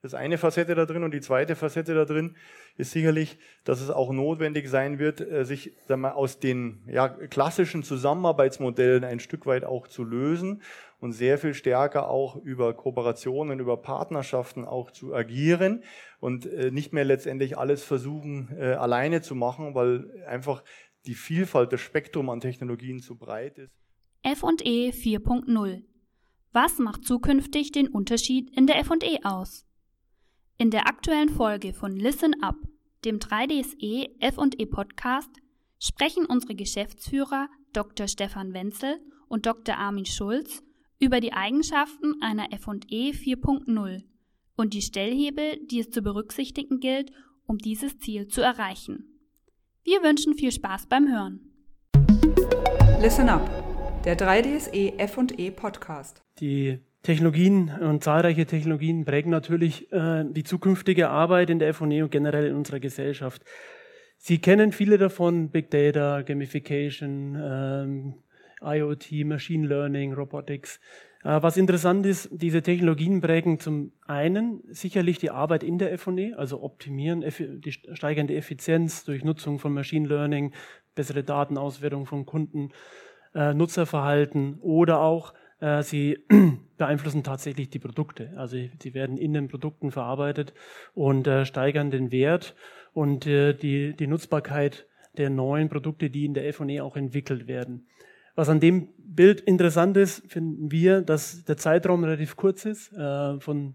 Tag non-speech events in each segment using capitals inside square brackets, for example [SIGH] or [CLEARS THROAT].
Das ist eine Facette da drin und die zweite Facette da drin ist sicherlich, dass es auch notwendig sein wird, äh, sich sagen wir, aus den ja, klassischen Zusammenarbeitsmodellen ein Stück weit auch zu lösen und sehr viel stärker auch über Kooperationen, über Partnerschaften auch zu agieren und äh, nicht mehr letztendlich alles versuchen äh, alleine zu machen, weil einfach die Vielfalt, das Spektrum an Technologien zu breit ist. F&E 4.0 Was macht zukünftig den Unterschied in der F&E aus? In der aktuellen Folge von Listen Up, dem 3DSE F&E Podcast, sprechen unsere Geschäftsführer Dr. Stefan Wenzel und Dr. Armin Schulz über die Eigenschaften einer F&E 4.0 und die Stellhebel, die es zu berücksichtigen gilt, um dieses Ziel zu erreichen. Wir wünschen viel Spaß beim Hören. Listen Up, der 3DSE F&E Podcast. Die Technologien und zahlreiche Technologien prägen natürlich äh, die zukünftige Arbeit in der FE und generell in unserer Gesellschaft. Sie kennen viele davon, Big Data, Gamification, ähm, IoT, Machine Learning, Robotics. Äh, was interessant ist, diese Technologien prägen zum einen sicherlich die Arbeit in der FE, also optimieren, die steigernde Effizienz durch Nutzung von Machine Learning, bessere Datenauswertung von Kunden, äh, Nutzerverhalten oder auch sie [CLEARS THROAT] beeinflussen tatsächlich die Produkte. Also sie werden in den Produkten verarbeitet und äh, steigern den Wert und äh, die, die Nutzbarkeit der neuen Produkte, die in der F&E auch entwickelt werden. Was an dem Bild interessant ist, finden wir, dass der Zeitraum relativ kurz ist, äh, von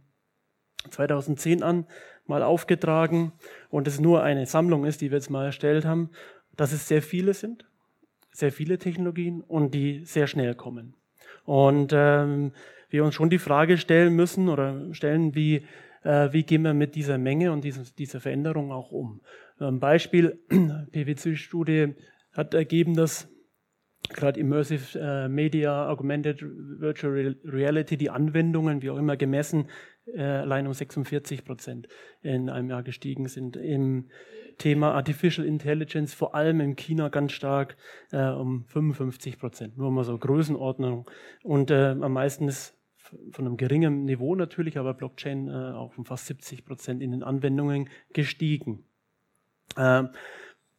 2010 an mal aufgetragen und es nur eine Sammlung ist, die wir jetzt mal erstellt haben, dass es sehr viele sind, sehr viele Technologien und die sehr schnell kommen. Und ähm, wir uns schon die Frage stellen müssen oder stellen, wie, äh, wie gehen wir mit dieser Menge und dieser, dieser Veränderung auch um. Ein Beispiel, [CLEARS THROAT] PwC-Studie hat ergeben, dass gerade Immersive äh, Media, Augmented Virtual Reality, die Anwendungen, wie auch immer gemessen, äh, allein um 46 Prozent in einem Jahr gestiegen sind. Im Thema Artificial Intelligence, vor allem in China ganz stark, äh, um 55 Prozent. Nur mal so Größenordnung. Und äh, am meisten ist von einem geringen Niveau natürlich, aber Blockchain äh, auch um fast 70 Prozent in den Anwendungen gestiegen. Äh,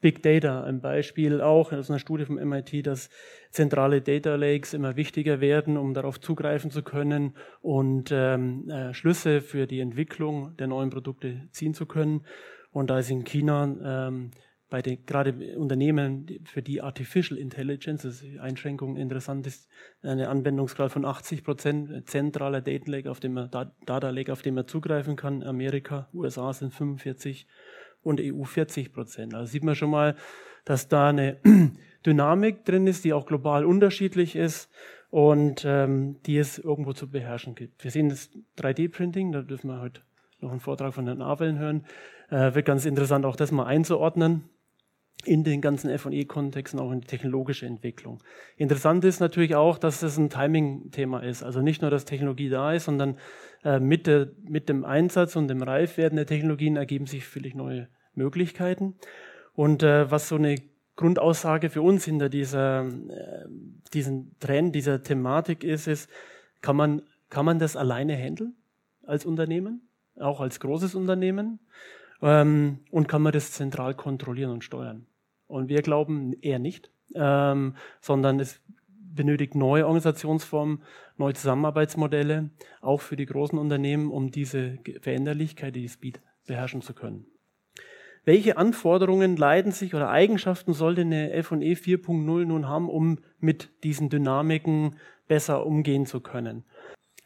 Big Data, ein Beispiel auch aus einer Studie vom MIT, dass zentrale Data Lakes immer wichtiger werden, um darauf zugreifen zu können und ähm, äh, Schlüsse für die Entwicklung der neuen Produkte ziehen zu können. Und da ist in China ähm, bei den gerade Unternehmen für die Artificial Intelligence, das ist Einschränkung interessant ist, eine Anwendungsgrad von 80 Prozent, zentraler Data Lake, auf dem man, Data Lake, auf dem man zugreifen kann. Amerika, USA sind 45 und EU 40 Prozent. Also sieht man schon mal, dass da eine [CLEARS THROAT] Dynamik drin ist, die auch global unterschiedlich ist und ähm, die es irgendwo zu beherrschen gibt. Wir sehen das 3D-Printing, da dürfen wir heute noch einen Vortrag von Herrn Aveln hören. Äh, wird ganz interessant, auch das mal einzuordnen in den ganzen FE-Kontexten, auch in die technologische Entwicklung. Interessant ist natürlich auch, dass es ein Timing-Thema ist. Also nicht nur, dass Technologie da ist, sondern äh, mit, der, mit dem Einsatz und dem Reifwerden der Technologien ergeben sich völlig neue Möglichkeiten. Und äh, was so eine Grundaussage für uns hinter dieser, äh, diesen Trend, dieser Thematik ist, ist, kann man, kann man das alleine handeln als Unternehmen, auch als großes Unternehmen? Ähm, und kann man das zentral kontrollieren und steuern? Und wir glauben eher nicht, ähm, sondern es benötigt neue Organisationsformen, neue Zusammenarbeitsmodelle, auch für die großen Unternehmen, um diese Veränderlichkeit, die Speed beherrschen zu können. Welche Anforderungen leiden sich oder Eigenschaften sollte eine F&E 4.0 nun haben, um mit diesen Dynamiken besser umgehen zu können?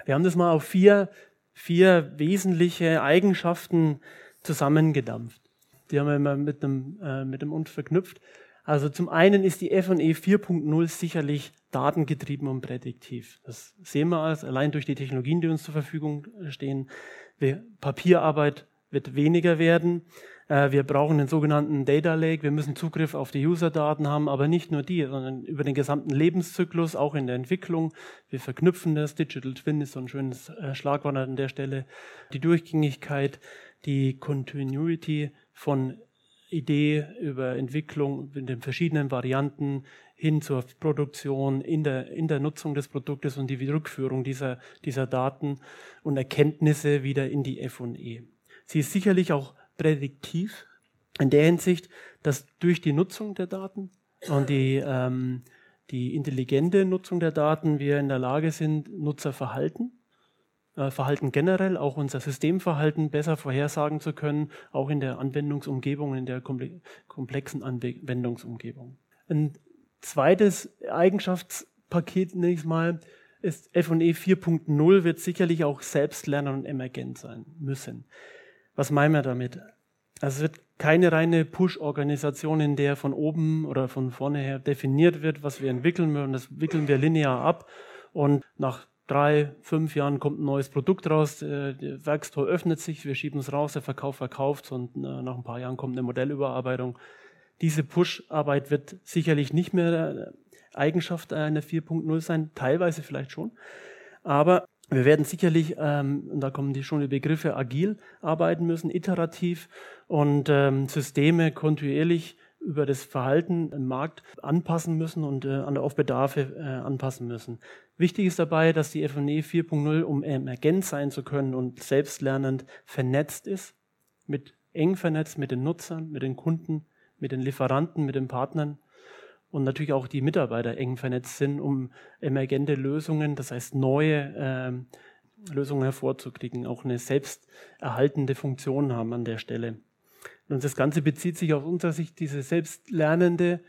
Wir haben das mal auf vier, vier wesentliche Eigenschaften zusammengedampft. Die haben wir immer mit dem, äh, mit dem Und verknüpft. Also zum einen ist die F&E 4.0 sicherlich datengetrieben und prädiktiv. Das sehen wir als, allein durch die Technologien, die uns zur Verfügung stehen. Papierarbeit wird weniger werden. Äh, wir brauchen den sogenannten Data Lake. Wir müssen Zugriff auf die User-Daten haben, aber nicht nur die, sondern über den gesamten Lebenszyklus, auch in der Entwicklung. Wir verknüpfen das. Digital Twin ist so ein schönes äh, Schlagwort an der Stelle. Die Durchgängigkeit, die Continuity von Idee über Entwicklung in den verschiedenen Varianten hin zur Produktion, in der, in der Nutzung des Produktes und die Rückführung dieser, dieser Daten und Erkenntnisse wieder in die F&E. Sie ist sicherlich auch prädiktiv in der Hinsicht, dass durch die Nutzung der Daten und die, ähm, die intelligente Nutzung der Daten wir in der Lage sind, Nutzerverhalten äh, Verhalten generell, auch unser Systemverhalten besser vorhersagen zu können, auch in der Anwendungsumgebung, in der komplexen Anwendungsumgebung. Ein zweites Eigenschaftspaket, nenne ich mal, ist F&E 4.0 wird sicherlich auch selbstlernend und emergent sein müssen. Was meinen wir damit? Also es wird keine reine Push-Organisation, in der von oben oder von vorne her definiert wird, was wir entwickeln wollen. Das wickeln wir linear ab. Und nach drei, fünf Jahren kommt ein neues Produkt raus, äh, der Werkstor öffnet sich, wir schieben es raus, der Verkauf verkauft und äh, nach ein paar Jahren kommt eine Modellüberarbeitung. Diese Push-Arbeit wird sicherlich nicht mehr Eigenschaft einer 4.0 sein, teilweise vielleicht schon, aber wir werden sicherlich, ähm, und da kommen die schon die Begriffe agil arbeiten müssen, iterativ und ähm, Systeme kontinuierlich über das Verhalten im Markt anpassen müssen und äh, auf Bedarfe äh, anpassen müssen. Wichtig ist dabei, dass die FNE 4.0, um emergent sein zu können und selbstlernend vernetzt ist, mit eng vernetzt mit den Nutzern, mit den Kunden, mit den Lieferanten, mit den Partnern und natürlich auch die Mitarbeiter eng vernetzt sind, um emergente Lösungen, das heißt neue äh, Lösungen hervorzukriegen, auch eine selbsterhaltende Funktion haben an der Stelle. Und das Ganze bezieht sich aus unserer Sicht diese selbstlernende,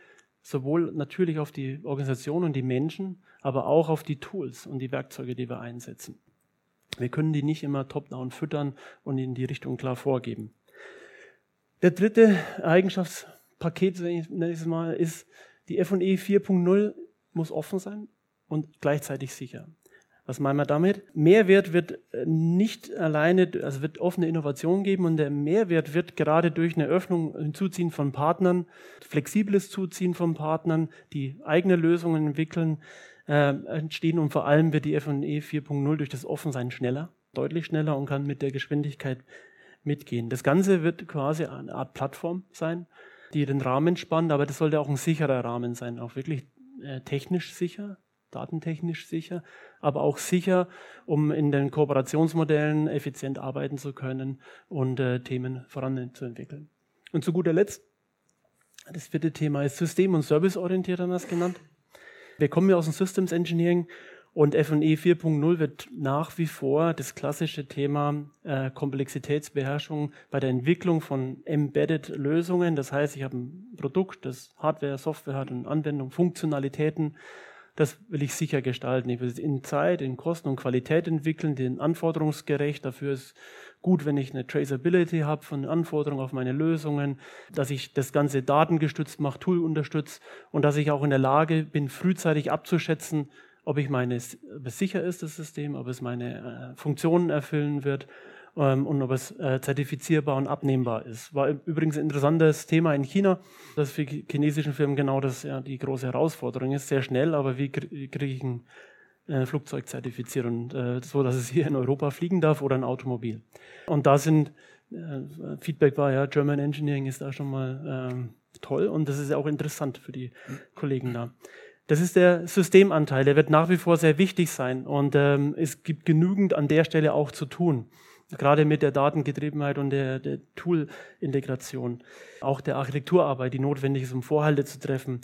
sowohl natürlich auf die Organisation und die Menschen, aber auch auf die Tools und die Werkzeuge, die wir einsetzen. Wir können die nicht immer top-down füttern und in die Richtung klar vorgeben. Der dritte Eigenschaftspaket, nenne ich es mal, ist, die F&E 4.0 muss offen sein und gleichzeitig sicher. Was meinen wir damit? Mehrwert wird äh, nicht alleine, also wird offene Innovation geben und der Mehrwert wird gerade durch eine Öffnung, ein Zuziehen von Partnern, flexibles Zuziehen von Partnern, die eigene Lösungen entwickeln, äh, entstehen und vor allem wird die F&E 4.0 durch das Offensein schneller, deutlich schneller und kann mit der Geschwindigkeit mitgehen. Das Ganze wird quasi eine Art Plattform sein, die den Rahmen spannt, aber das sollte auch ein sicherer Rahmen sein, auch wirklich äh, technisch sicher, datentechnisch sicher, aber auch sicher, um in den Kooperationsmodellen effizient arbeiten zu können und äh, Themen voranzuentwickeln. Und zu guter Letzt, das vierte Thema ist System- und Serviceorientiert, haben wir es genannt. Wir kommen ja aus dem Systems Engineering und F&E 4.0 wird nach wie vor das klassische Thema äh, Komplexitätsbeherrschung bei der Entwicklung von Embedded-Lösungen. Das heißt, ich habe ein Produkt, das Hardware, Software hat und Anwendung, Funktionalitäten, das will ich sicher gestalten. Ich will es in Zeit, in Kosten und Qualität entwickeln, den anforderungsgerecht. Dafür ist gut, wenn ich eine Traceability habe von Anforderungen auf meine Lösungen, dass ich das Ganze datengestützt mache, Tool unterstütze und dass ich auch in der Lage bin, frühzeitig abzuschätzen, ob ich meine, ob es sicher ist, das System, ob es meine äh, Funktionen erfüllen wird ähm, und ob es äh, zertifizierbar und abnehmbar ist. War übrigens ein interessantes Thema in China, dass für chinesischen Firmen genau das ja die große Herausforderung ist. Sehr schnell, aber wie kriege ich ein äh, Flugzeug zertifiziert und äh, so, dass es hier in Europa fliegen darf oder ein Automobil. Und da sind äh, Feedback war ja, German Engineering ist da schon mal ähm, toll und das ist ja auch interessant für die Kollegen da. Das ist der Systemanteil, der wird nach wie vor sehr wichtig sein und ähm, es gibt genügend an der Stelle auch zu tun gerade mit der Datengetriebenheit und der, der Tool-Integration, auch der Architekturarbeit, die notwendig ist, um Vorhalte zu treffen.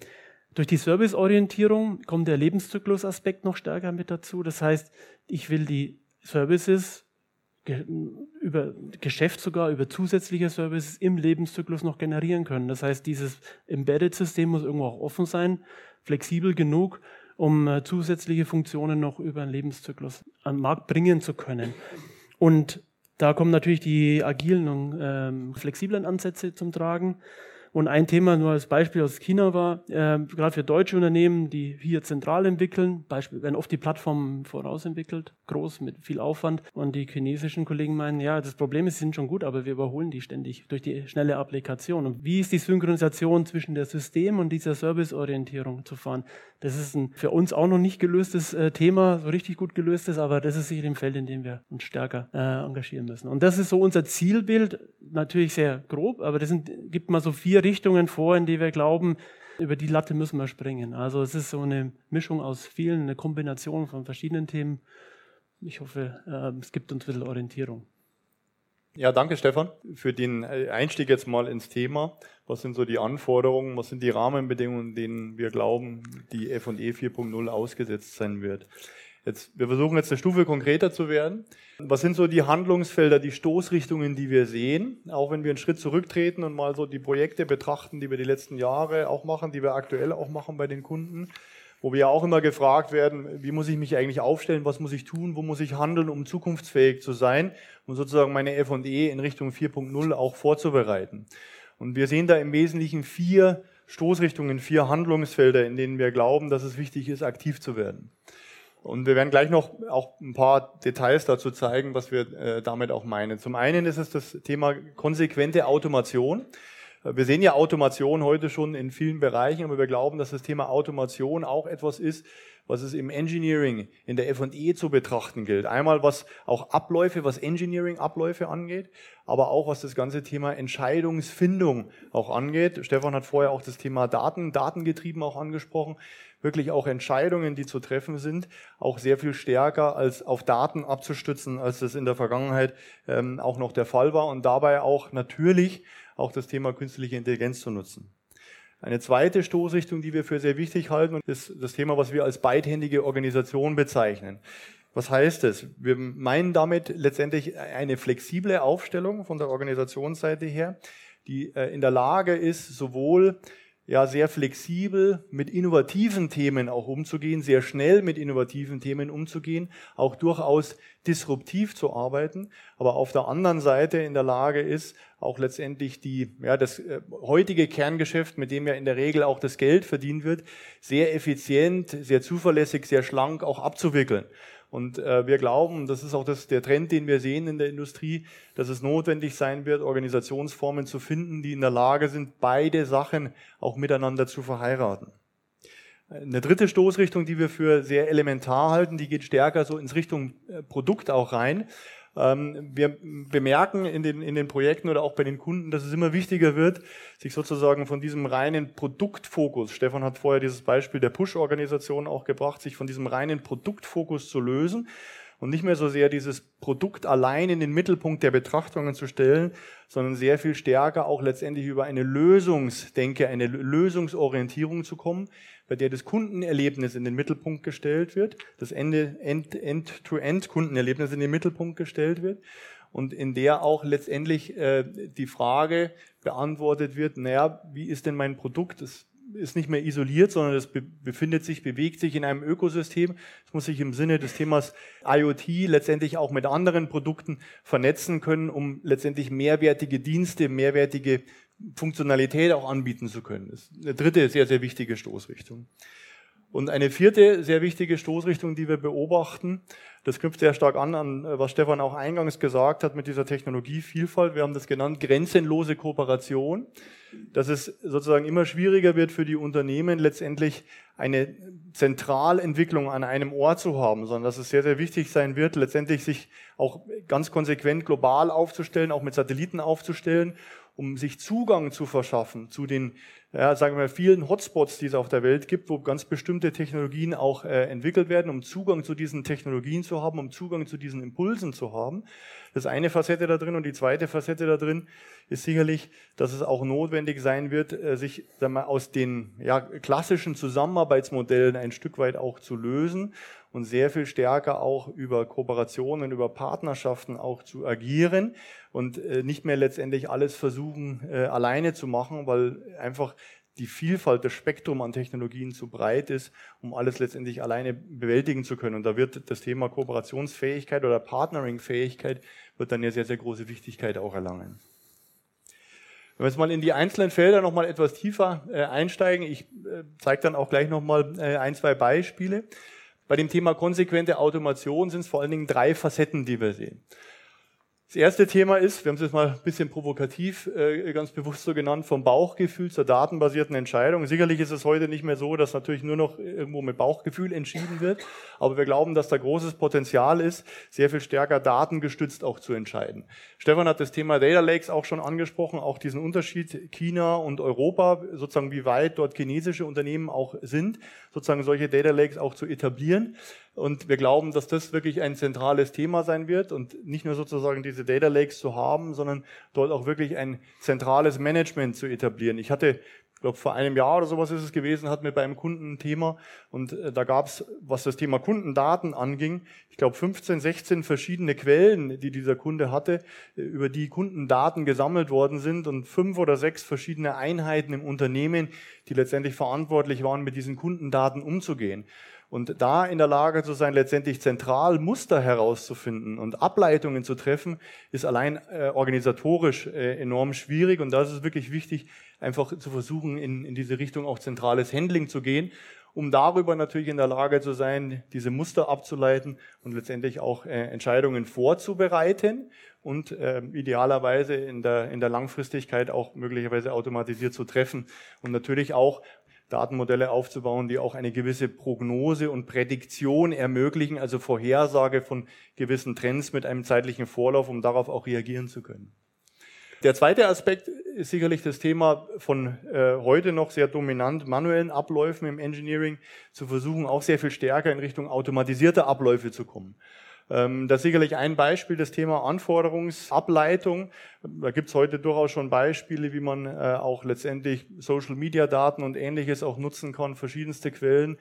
Durch die Serviceorientierung kommt der Lebenszyklusaspekt noch stärker mit dazu. Das heißt, ich will die Services über Geschäft sogar, über zusätzliche Services im Lebenszyklus noch generieren können. Das heißt, dieses Embedded-System muss irgendwo auch offen sein, flexibel genug, um äh, zusätzliche Funktionen noch über den Lebenszyklus am Markt bringen zu können. Und da kommen natürlich die agilen und ähm, flexiblen Ansätze zum Tragen. Und ein Thema nur als Beispiel aus China war, äh, gerade für deutsche Unternehmen, die hier zentral entwickeln, Beispiel werden oft die Plattformen vorausentwickelt, groß mit viel Aufwand. Und die chinesischen Kollegen meinen, ja, das Problem ist, sie sind schon gut, aber wir überholen die ständig durch die schnelle Applikation. Und wie ist die Synchronisation zwischen der System und dieser Serviceorientierung zu fahren? Das ist ein für uns auch noch nicht gelöstes äh, Thema, so richtig gut gelöstes, aber das ist sicher ein Feld, in dem wir uns stärker äh, engagieren müssen. Und das ist so unser Zielbild, natürlich sehr grob, aber das sind, gibt mal so vier Richtungen vor, in die wir glauben, über die Latte müssen wir springen. Also es ist so eine Mischung aus vielen, eine Kombination von verschiedenen Themen. Ich hoffe, äh, es gibt uns ein bisschen Orientierung. Ja, danke Stefan für den äh, Einstieg jetzt mal ins Thema. Was sind so die Anforderungen, was sind die Rahmenbedingungen, denen wir glauben, die F&E 4.0 ausgesetzt sein wird? Jetzt, wir versuchen jetzt eine Stufe konkreter zu werden. Was sind so die Handlungsfelder, die Stoßrichtungen, die wir sehen? Auch wenn wir einen Schritt zurücktreten und mal so die Projekte betrachten, die wir die letzten Jahre auch machen, die wir aktuell auch machen bei den Kunden, wo wir ja auch immer gefragt werden, wie muss ich mich eigentlich aufstellen, was muss ich tun, wo muss ich handeln, um zukunftsfähig zu sein, um sozusagen meine F&E in Richtung 4.0 auch vorzubereiten. Und wir sehen da im Wesentlichen vier Stoßrichtungen, vier Handlungsfelder, in denen wir glauben, dass es wichtig ist, aktiv zu werden. Und wir werden gleich noch auch ein paar Details dazu zeigen, was wir äh, damit auch meinen. Zum einen ist es das Thema konsequente Automation. Wir sehen ja Automation heute schon in vielen Bereichen, aber wir glauben, dass das Thema Automation auch etwas ist, was es im Engineering, in der F&E zu betrachten gilt. Einmal was auch Abläufe, was Engineering-Abläufe angeht, aber auch was das ganze Thema Entscheidungsfindung auch angeht. Stefan hat vorher auch das Thema Daten, datengetrieben auch angesprochen wirklich auch Entscheidungen, die zu treffen sind, auch sehr viel stärker als auf Daten abzustützen, als das in der Vergangenheit ähm, auch noch der Fall war und dabei auch natürlich auch das Thema künstliche Intelligenz zu nutzen. Eine zweite Stoßrichtung, die wir für sehr wichtig halten, ist das Thema, was wir als beidhändige Organisation bezeichnen. Was heißt es? Wir meinen damit letztendlich eine flexible Aufstellung von der Organisationsseite her, die äh, in der Lage ist, sowohl ja sehr flexibel mit innovativen Themen auch umzugehen, sehr schnell mit innovativen Themen umzugehen, auch durchaus disruptiv zu arbeiten, aber auf der anderen Seite in der Lage ist, auch letztendlich die, ja, das äh, heutige Kerngeschäft, mit dem ja in der Regel auch das Geld verdient wird, sehr effizient, sehr zuverlässig, sehr schlank auch abzuwickeln. Und äh, wir glauben, das ist auch das, der Trend, den wir sehen in der Industrie, dass es notwendig sein wird, Organisationsformen zu finden, die in der Lage sind, beide Sachen auch miteinander zu verheiraten. Eine dritte Stoßrichtung, die wir für sehr elementar halten, die geht stärker so ins Richtung äh, Produkt auch rein. Ähm, wir bemerken in den, in den Projekten oder auch bei den Kunden, dass es immer wichtiger wird, sich sozusagen von diesem reinen Produktfokus, Stefan hat vorher dieses Beispiel der Push-Organisation auch gebracht, sich von diesem reinen Produktfokus zu lösen und nicht mehr so sehr dieses Produkt allein in den Mittelpunkt der Betrachtungen zu stellen, sondern sehr viel stärker auch letztendlich über eine Lösungsdenke, eine Lösungsorientierung zu kommen, bei der das Kundenerlebnis in den Mittelpunkt gestellt wird, das End-to-End-Kundenerlebnis in den Mittelpunkt gestellt wird und in der auch letztendlich äh, die Frage beantwortet wird, naja, wie ist denn mein Produkt? Das ist nicht mehr isoliert, sondern es be befindet sich, bewegt sich in einem Ökosystem. Es muss sich im Sinne des Themas IoT letztendlich auch mit anderen Produkten vernetzen können, um letztendlich mehrwertige Dienste, mehrwertige Funktionalität auch anbieten zu können. Das ist eine dritte sehr, sehr wichtige Stoßrichtung. Und eine vierte sehr wichtige Stoßrichtung, die wir beobachten, das knüpft sehr stark an, an was Stefan auch eingangs gesagt hat mit dieser Technologievielfalt. Wir haben das genannt, grenzenlose Kooperation. Dass es sozusagen immer schwieriger wird für die Unternehmen, letztendlich eine Zentralentwicklung an einem Ort zu haben, sondern dass es sehr, sehr wichtig sein wird, letztendlich sich auch ganz konsequent global aufzustellen, auch mit Satelliten aufzustellen um sich Zugang zu verschaffen zu den, ja, sagen wir, vielen Hotspots, die es auf der Welt gibt, wo ganz bestimmte Technologien auch äh, entwickelt werden, um Zugang zu diesen Technologien zu haben, um Zugang zu diesen Impulsen zu haben. Das eine Facette da drin und die zweite Facette da drin ist sicherlich, dass es auch notwendig sein wird, äh, sich sagen wir, aus den ja, klassischen Zusammenarbeitsmodellen ein Stück weit auch zu lösen und sehr viel stärker auch über Kooperationen, über Partnerschaften auch zu agieren und äh, nicht mehr letztendlich alles versuchen äh, alleine zu machen, weil einfach die Vielfalt, das Spektrum an Technologien zu breit ist, um alles letztendlich alleine bewältigen zu können. Und da wird das Thema Kooperationsfähigkeit oder Partneringfähigkeit wird dann ja sehr, sehr große Wichtigkeit auch erlangen. Wenn wir jetzt mal in die einzelnen Felder nochmal etwas tiefer äh, einsteigen, ich zeige dann auch gleich nochmal ein, zwei Beispiele. Bei dem Thema konsequente Automation sind es vor allen Dingen drei Facetten, die wir sehen. Das erste Thema ist, wir haben es jetzt mal ein bisschen provokativ äh, ganz bewusst so genannt, vom Bauchgefühl zur datenbasierten Entscheidung. Sicherlich ist es heute nicht mehr so, dass natürlich nur noch irgendwo mit Bauchgefühl entschieden wird, aber wir glauben, dass da großes Potenzial ist, sehr viel stärker datengestützt auch zu entscheiden. Stefan hat das Thema Data Lakes auch schon angesprochen, auch diesen Unterschied China und Europa, sozusagen wie weit dort chinesische Unternehmen auch sind, sozusagen solche Data Lakes auch zu etablieren. Und wir glauben, dass das wirklich ein zentrales Thema sein wird und nicht nur sozusagen diese Data Lakes zu haben, sondern dort auch wirklich ein zentrales Management zu etablieren. Ich hatte ich glaube, vor einem Jahr oder sowas ist es gewesen, hatten wir bei einem Kunden ein Thema und äh, da gab es, was das Thema Kundendaten anging, ich glaube 15, 16 verschiedene Quellen, die dieser Kunde hatte, äh, über die Kundendaten gesammelt worden sind und fünf oder sechs verschiedene Einheiten im Unternehmen, die letztendlich verantwortlich waren, mit diesen Kundendaten umzugehen. Und da in der Lage zu sein, letztendlich zentral Muster herauszufinden und Ableitungen zu treffen, ist allein äh, organisatorisch äh, enorm schwierig. Und da ist es wirklich wichtig, einfach zu versuchen, in, in diese Richtung auch zentrales Handling zu gehen, um darüber natürlich in der Lage zu sein, diese Muster abzuleiten und letztendlich auch äh, Entscheidungen vorzubereiten und äh, idealerweise in der, in der Langfristigkeit auch möglicherweise automatisiert zu treffen und natürlich auch Datenmodelle aufzubauen, die auch eine gewisse Prognose und Prädiktion ermöglichen, also Vorhersage von gewissen Trends mit einem zeitlichen Vorlauf, um darauf auch reagieren zu können. Der zweite Aspekt ist sicherlich das Thema von äh, heute noch sehr dominant manuellen Abläufen im Engineering zu versuchen, auch sehr viel stärker in Richtung automatisierter Abläufe zu kommen. Ähm, das ist sicherlich ein Beispiel, das Thema Anforderungsableitung. Da gibt es heute durchaus schon Beispiele, wie man äh, auch letztendlich Social-Media-Daten und ähnliches auch nutzen kann, verschiedenste Quellen,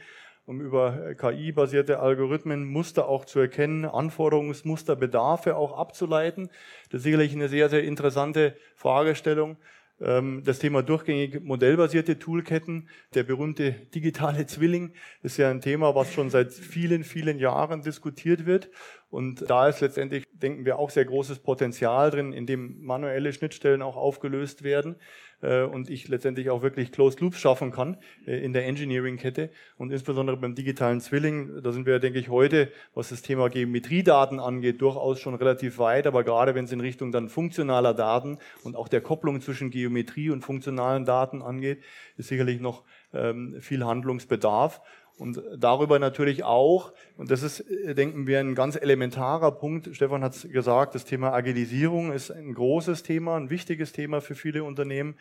um über äh, KI-basierte Algorithmen Muster auch zu erkennen, Anforderungsmuster, Bedarfe auch abzuleiten. Das ist sicherlich eine sehr, sehr interessante Fragestellung. Ähm, das Thema durchgängig modellbasierte Toolketten, der berühmte digitale Zwilling, ist ja ein Thema, was schon seit vielen, vielen Jahren diskutiert wird. Und da ist letztendlich, denken wir, auch sehr großes Potenzial drin, in dem manuelle Schnittstellen auch aufgelöst werden äh, und ich letztendlich auch wirklich Closed Loops schaffen kann äh, in der Engineering-Kette. Und insbesondere beim digitalen Zwilling, da sind wir, denke ich, heute, was das Thema Geometriedaten angeht, durchaus schon relativ weit. Aber gerade wenn es in Richtung dann funktionaler Daten und auch der Kopplung zwischen Geometrie und funktionalen Daten angeht, ist sicherlich noch ähm, viel Handlungsbedarf. Und darüber natürlich auch, und das ist, äh, denken wir, ein ganz elementarer Punkt. Stefan hat es gesagt, das Thema Agilisierung ist ein großes Thema, ein wichtiges Thema für viele Unternehmen.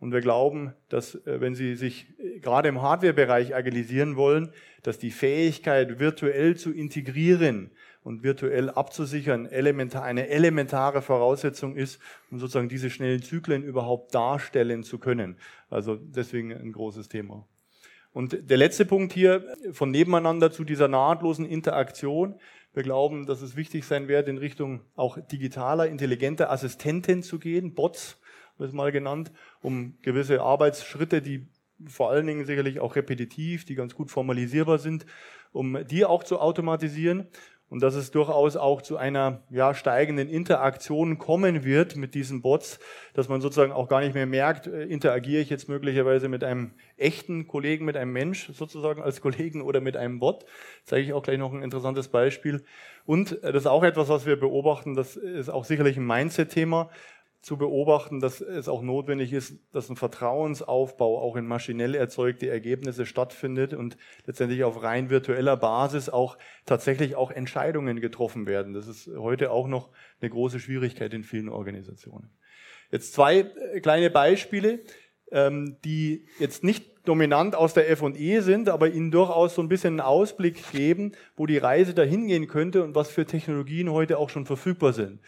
Und wir glauben, dass äh, wenn Sie sich äh, gerade im Hardware-Bereich agilisieren wollen, dass die Fähigkeit, virtuell zu integrieren und virtuell abzusichern, elementar, eine elementare Voraussetzung ist, um sozusagen diese schnellen Zyklen überhaupt darstellen zu können. Also deswegen ein großes Thema. Und der letzte Punkt hier von nebeneinander zu dieser nahtlosen Interaktion. Wir glauben, dass es wichtig sein wird, in Richtung auch digitaler, intelligenter Assistenten zu gehen, Bots, wird es mal genannt, um gewisse Arbeitsschritte, die vor allen Dingen sicherlich auch repetitiv, die ganz gut formalisierbar sind, um die auch zu automatisieren und dass es durchaus auch zu einer ja, steigenden Interaktion kommen wird mit diesen Bots, dass man sozusagen auch gar nicht mehr merkt, äh, interagiere ich jetzt möglicherweise mit einem echten Kollegen, mit einem Mensch sozusagen als Kollegen oder mit einem Bot. Zeige ich auch gleich noch ein interessantes Beispiel. Und äh, das ist auch etwas, was wir beobachten, das ist auch sicherlich ein Mindset-Thema zu beobachten, dass es auch notwendig ist, dass ein Vertrauensaufbau auch in maschinell erzeugte Ergebnisse stattfindet und letztendlich auf rein virtueller Basis auch tatsächlich auch Entscheidungen getroffen werden. Das ist heute auch noch eine große Schwierigkeit in vielen Organisationen. Jetzt zwei äh, kleine Beispiele, ähm, die jetzt nicht dominant aus der F&E sind, aber Ihnen durchaus so ein bisschen einen Ausblick geben, wo die Reise dahin gehen könnte und was für Technologien heute auch schon verfügbar sind.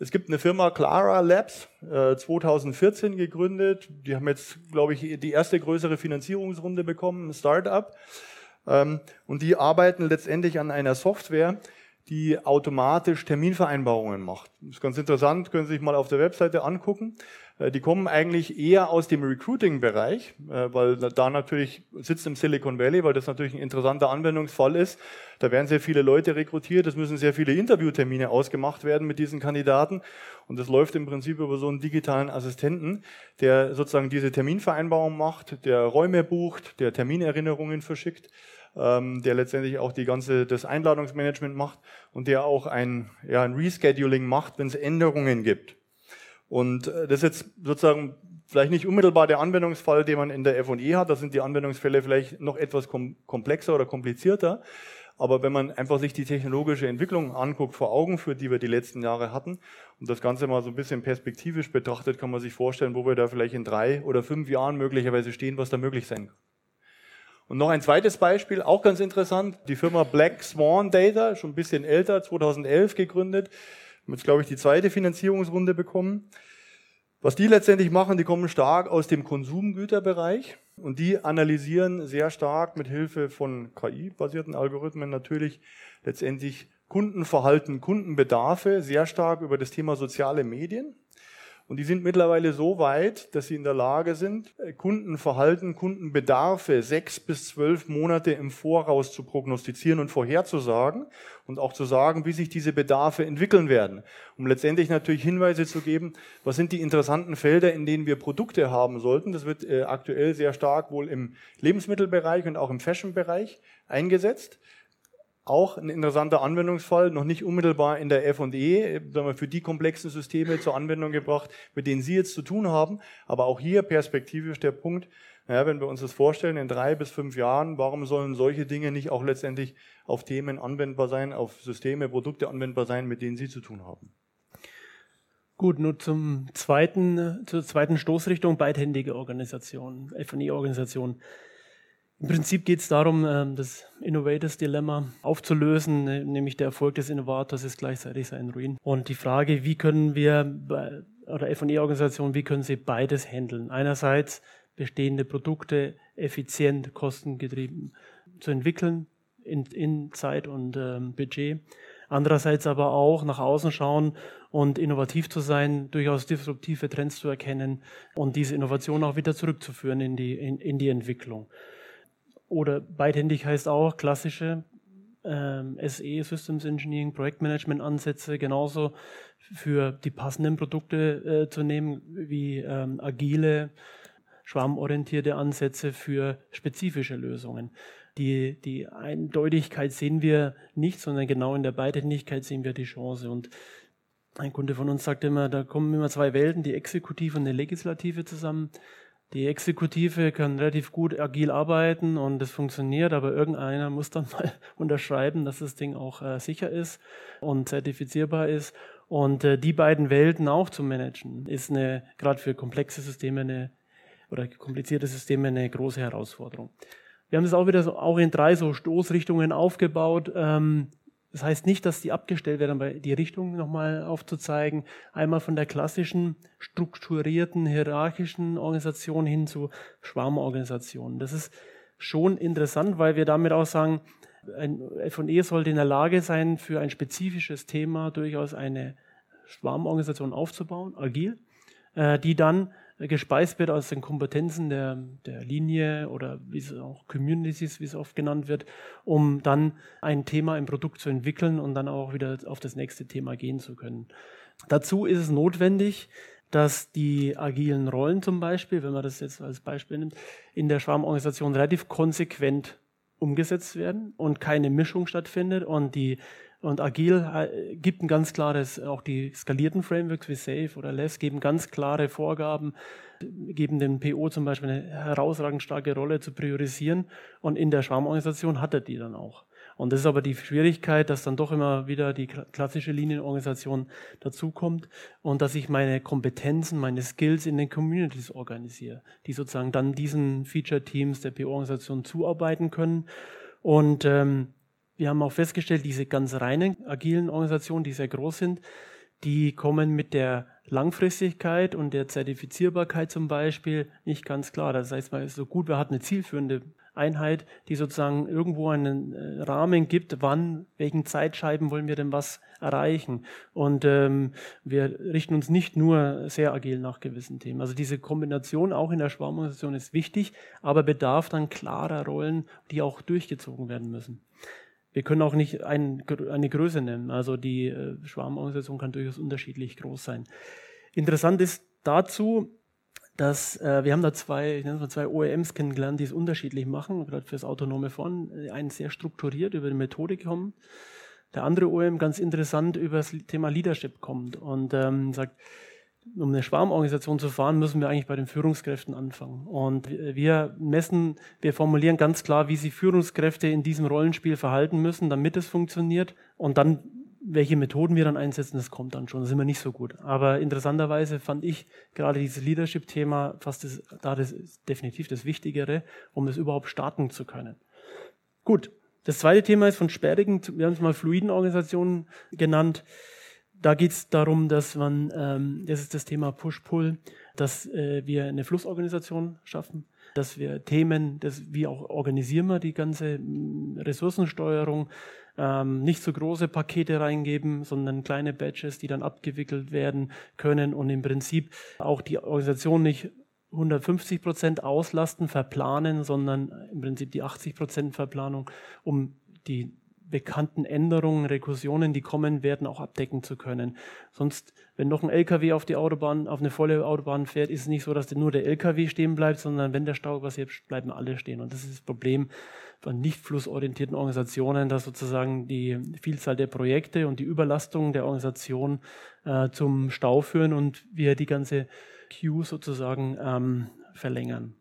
Es gibt eine Firma Clara Labs, äh, 2014 gegründet. Die haben jetzt, glaube ich, die erste größere Finanzierungsrunde bekommen, ein Startup. Ähm, und die arbeiten letztendlich an einer Software, die automatisch Terminvereinbarungen macht. Das ist ganz interessant, können Sie sich mal auf der Webseite angucken. Äh, die kommen eigentlich eher aus dem Recruiting-Bereich, äh, weil da natürlich sitzt im Silicon Valley, weil das natürlich ein interessanter Anwendungsfall ist. Da werden sehr viele Leute rekrutiert, es müssen sehr viele Interviewtermine ausgemacht werden mit diesen Kandidaten. Und das läuft im Prinzip über so einen digitalen Assistenten, der sozusagen diese Terminvereinbarung macht, der Räume bucht, der Terminerinnerungen verschickt ähm, der letztendlich auch die ganze das Einladungsmanagement macht und der auch ein, ja, ein Rescheduling macht, wenn es Änderungen gibt. Und äh, das ist jetzt sozusagen vielleicht nicht unmittelbar der Anwendungsfall, den man in der F&E hat. Da sind die Anwendungsfälle vielleicht noch etwas kom komplexer oder komplizierter. Aber wenn man einfach sich die technologische Entwicklung anguckt, vor Augen führt, die wir die letzten Jahre hatten, und das Ganze mal so ein bisschen perspektivisch betrachtet, kann man sich vorstellen, wo wir da vielleicht in drei oder fünf Jahren möglicherweise stehen, was da möglich sein kann. Und noch ein zweites Beispiel, auch ganz interessant, die Firma Black Swan Data, schon ein bisschen älter, 2011 gegründet, haben jetzt, glaube ich, die zweite Finanzierungsrunde bekommen. Was die letztendlich machen, die kommen stark aus dem Konsumgüterbereich und die analysieren sehr stark mit Hilfe von KI-basierten Algorithmen natürlich letztendlich Kundenverhalten, Kundenbedarfe sehr stark über das Thema soziale Medien. Und die sind mittlerweile so weit, dass sie in der Lage sind, äh, Kundenverhalten, Kundenbedarfe sechs bis zwölf Monate im Voraus zu prognostizieren und vorherzusagen und auch zu sagen, wie sich diese Bedarfe entwickeln werden, um letztendlich natürlich Hinweise zu geben, was sind die interessanten Felder, in denen wir Produkte haben sollten. Das wird äh, aktuell sehr stark wohl im Lebensmittelbereich und auch im Fashion-Bereich eingesetzt auch ein interessanter Anwendungsfall, noch nicht unmittelbar in der F&E, sondern für die komplexen Systeme zur Anwendung gebracht, mit denen Sie jetzt zu tun haben. Aber auch hier perspektivisch der Punkt, naja, wenn wir uns das vorstellen, in drei bis fünf Jahren, warum sollen solche Dinge nicht auch letztendlich auf Themen anwendbar sein, auf Systeme, Produkte anwendbar sein, mit denen Sie zu tun haben? Gut, nur zum zweiten, zur zweiten Stoßrichtung, beidhändige Organisation, F&E-Organisation. Im Prinzip geht es darum, ähm, das Innovators Dilemma aufzulösen, ne, nämlich der Erfolg des Innovators ist gleichzeitig sein Ruin. Und die Frage, wie können wir, oder F&E-Organisationen, wie können sie beides handeln? Einerseits bestehende Produkte effizient, kostengetrieben zu entwickeln in, in Zeit und ähm, Budget. Andererseits aber auch nach außen schauen und innovativ zu sein, durchaus disruptive Trends zu erkennen und diese Innovation auch wieder zurückzuführen in die, in, in die Entwicklung. Oder beidhändig heißt auch klassische ähm, SE, Systems Engineering, Projektmanagement Ansätze genauso für die passenden Produkte äh, zu nehmen, wie ähm, agile, schwarmorientierte Ansätze für spezifische Lösungen. Die, die Eindeutigkeit sehen wir nicht, sondern genau in der Beidhändigkeit sehen wir die Chance. Und ein Kunde von uns sagt immer, da kommen immer zwei Welten, die Exekutive und die Legislative zusammen. Die Exekutive kann relativ gut agil arbeiten und es funktioniert, aber irgendeiner [LAUGHS] muss dann mal unterschreiben, dass das Ding auch äh, sicher ist und zertifizierbar ist. Und äh, die beiden Welten auch zu managen, ist eine, gerade für komplexe Systeme eine, oder komplizierte Systeme eine große Herausforderung. Wir haben das auch wieder so, auch in drei so Stoßrichtungen aufgebaut. Ähm, das heißt nicht, dass die abgestellt werden, aber die Richtung nochmal aufzuzeigen. Einmal von der klassischen, strukturierten, hierarchischen Organisation hin zu Schwarmorganisationen. Das ist schon interessant, weil wir damit auch sagen, ein F&E sollte in der Lage sein, für ein spezifisches Thema durchaus eine Schwarmorganisation aufzubauen, agil, äh, die dann gespeist wird aus den Kompetenzen der, der Linie oder wie es auch Communities, wie es oft genannt wird, um dann ein Thema im Produkt zu entwickeln und dann auch wieder auf das nächste Thema gehen zu können. Dazu ist es notwendig, dass die agilen Rollen zum Beispiel, wenn man das jetzt als Beispiel nimmt, in der Schwarmorganisation relativ konsequent umgesetzt werden und keine Mischung stattfindet und die und Agil äh, gibt ein ganz klares, auch die skalierten Frameworks wie Safe oder Less geben ganz klare Vorgaben, geben den PO zum Beispiel eine herausragend starke Rolle zu priorisieren und in der Schwarmorganisation hat er die dann auch. Und das ist aber die Schwierigkeit, dass dann doch immer wieder die klassische Linienorganisation dazukommt und dass ich meine Kompetenzen, meine Skills in den Communities organisiere, die sozusagen dann diesen Feature-Teams der PO-Organisation zuarbeiten können. Und ähm, wir haben auch festgestellt, diese ganz reinen agilen Organisationen, die sehr groß sind, die kommen mit der Langfristigkeit und der Zertifizierbarkeit zum Beispiel nicht ganz klar. Das heißt, man ist so gut, wir hatten eine zielführende Einheit, die sozusagen irgendwo einen äh, Rahmen gibt, wann, welchen Zeitscheiben wollen wir denn was erreichen. Und ähm, wir richten uns nicht nur sehr agil nach gewissen Themen. Also diese Kombination auch in der Schwarmorganisation ist wichtig, aber bedarf dann klarer Rollen, die auch durchgezogen werden müssen. Wir können auch nicht ein, eine Größe nennen. Also die äh, Schwarmorganisation kann durchaus unterschiedlich groß sein. Interessant ist dazu, dass äh, wir haben da zwei, ich nenne mal zwei OEMs kennengelernt, die es unterschiedlich machen, gerade fürs autonome Fahren. Einen sehr strukturiert über die Methodik kommen. Der andere OEM ganz interessant über das Thema Leadership kommt und ähm, sagt, um eine Schwarmorganisation zu fahren, müssen wir eigentlich bei den Führungskräften anfangen. Und wir messen, wir formulieren ganz klar, wie sich Führungskräfte in diesem Rollenspiel verhalten müssen, damit es funktioniert. Und dann, welche Methoden wir dann einsetzen, das kommt dann schon. Das ist immer nicht so gut. Aber interessanterweise fand ich gerade dieses Leadership-Thema fast das, da das definitiv das Wichtigere, um das überhaupt starten zu können. Gut. Das zweite Thema ist von sperrigen, wir haben es mal fluiden Organisationen genannt da geht es darum, dass man, ähm, das ist das Thema Push-Pull, dass äh, wir eine Flussorganisation schaffen, dass wir Themen, das, wie auch organisieren wir die ganze mm, Ressourcensteuerung, ähm, nicht so große Pakete reingeben, sondern kleine Batches, die dann abgewickelt werden können und im Prinzip auch die Organisation nicht 150 Prozent auslasten, verplanen, sondern im Prinzip die 80 Prozent Verplanung, um die bekannten Änderungen, Rekursionen, die kommen werden, auch abdecken zu können. Sonst, wenn noch ein LKW auf die Autobahn, auf eine volle Autobahn fährt, ist es nicht so, dass nur der LKW stehen bleibt, sondern wenn der Stau passiert, bleiben alle stehen. Und das ist das Problem von nicht flussorientierten Organisationen, dass sozusagen die Vielzahl der Projekte und die Überlastung der Organisation äh, zum Stau führen und wir die ganze Queue sozusagen ähm, verlängern.